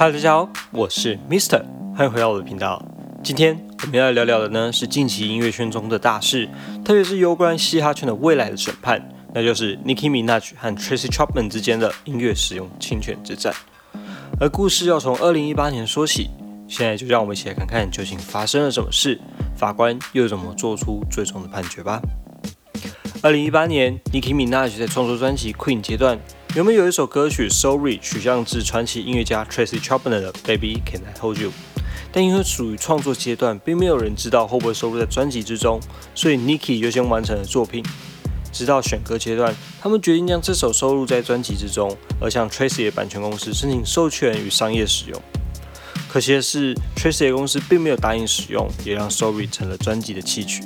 嗨大家好，我是 Mister，欢迎回到我的频道。今天我们要聊聊的呢是近期音乐圈中的大事，特别是有关嘻哈圈的未来的审判，那就是 Nicki Minaj 和 Tracy Chapman 之间的音乐使用侵权之战。而故事要从2018年说起，现在就让我们一起来看看究竟发生了什么事，法官又怎么做出最终的判决吧。2018年，Nicki Minaj 在创作专辑 Queen 阶段。原本有一首歌曲《Sorry》取向自传奇音乐家 Tracy Chapman 的《Baby Can I Hold You》，但因为属于创作阶段，并没有人知道会不会收录在专辑之中，所以 Nicki 优先完成了作品。直到选歌阶段，他们决定将这首收录在专辑之中，而向 Tracy 的版权公司申请授权与商业使用。可惜的是，Tracy 的公司并没有答应使用，也让《Sorry》成了专辑的弃曲。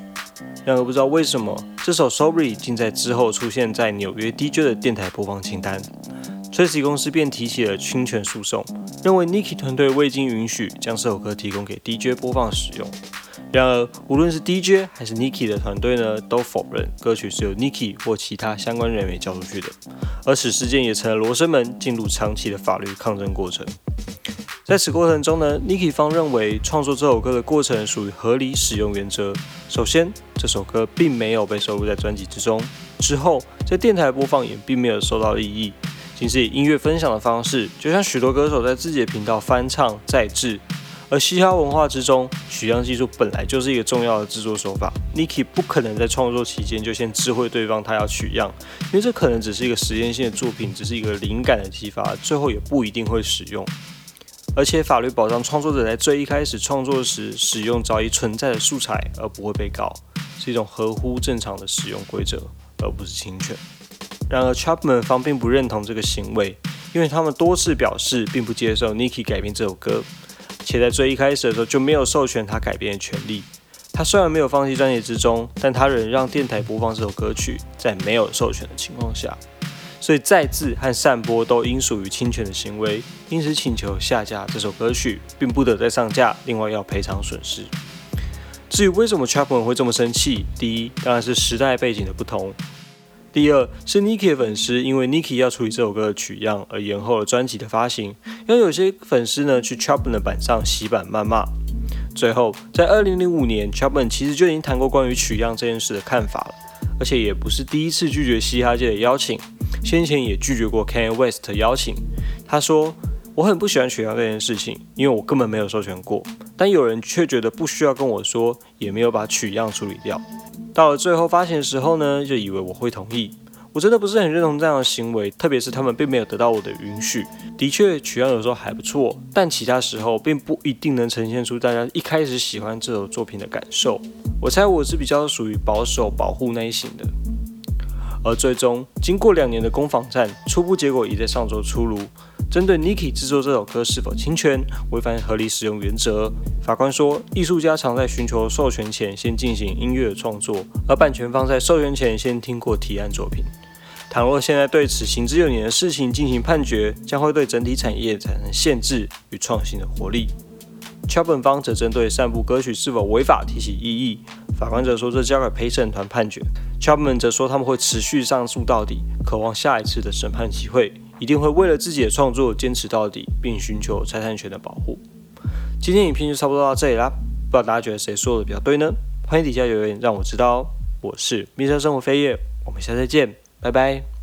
然而不知道为什么，这首《Sorry》竟在之后出现在纽约 DJ 的电台播放清单。Tracy 公司便提起了侵权诉讼，认为 Nicki 团队未经允许将这首歌提供给 DJ 播放使用。然而，无论是 DJ 还是 Nicki 的团队呢，都否认歌曲是由 Nicki 或其他相关人员交出去的。而此事件也成了罗生门，进入长期的法律抗争过程。在此过程中呢，Niki 方认为创作这首歌的过程属于合理使用原则。首先，这首歌并没有被收录在专辑之中；之后，在电台播放也并没有受到利益，仅是以音乐分享的方式，就像许多歌手在自己的频道翻唱再制。而嘻哈文化之中，取样技术本来就是一个重要的制作手法。Niki 不可能在创作期间就先知会对方他要取样，因为这可能只是一个实验性的作品，只是一个灵感的激发，最后也不一定会使用。而且法律保障创作者在最一开始创作时使用早已存在的素材，而不会被告，是一种合乎正常的使用规则，而不是侵权。然而，Chapman 方并不认同这个行为，因为他们多次表示并不接受 n i k i 改编这首歌，且在最一开始的时候就没有授权他改编的权利。他虽然没有放弃专辑之中，但他仍让电台播放这首歌曲，在没有授权的情况下。所以再制和散播都应属于侵权的行为，因此请求下架这首歌曲，并不得再上架，另外要赔偿损失。至于为什么 Chapman 会这么生气，第一当然是时代背景的不同，第二是 Nicki 的粉丝因为 Nicki 要处理这首歌的取样而延后了专辑的发行，因为有些粉丝呢去 Chapman 的版上洗版谩骂。最后在2005年，Chapman 其实就已经谈过关于取样这件事的看法了，而且也不是第一次拒绝嘻哈界的邀请。先前也拒绝过 Kanye West 的邀请。他说：“我很不喜欢取样这件事情，因为我根本没有授权过。但有人却觉得不需要跟我说，也没有把取样处理掉。到了最后发行的时候呢，就以为我会同意。我真的不是很认同这样的行为，特别是他们并没有得到我的允许。的确，取样有时候还不错，但其他时候并不一定能呈现出大家一开始喜欢这首作品的感受。我猜我是比较属于保守保护那一型的。”而最终，经过两年的攻防战，初步结果已在上周出炉。针对 Niki 制作这首歌是否侵权、违反合理使用原则，法官说，艺术家常在寻求授权前先进行音乐创作，而版权方在授权前先听过提案作品。倘若现在对此行之有年的事情进行判决，将会对整体产业产生限制与创新的活力。Chapman 方则针对散布歌曲是否违法提起异议。法官则说，这交给陪审团判决。Chapman 则说，他们会持续上诉到底，渴望下一次的审判机会，一定会为了自己的创作坚持到底，并寻求财产权的保护。今天影片就差不多到这里啦，不知道大家觉得谁说的比较对呢？欢迎底下留言让我知道哦。我是蜜色生活飞叶，我们下次再见，拜拜。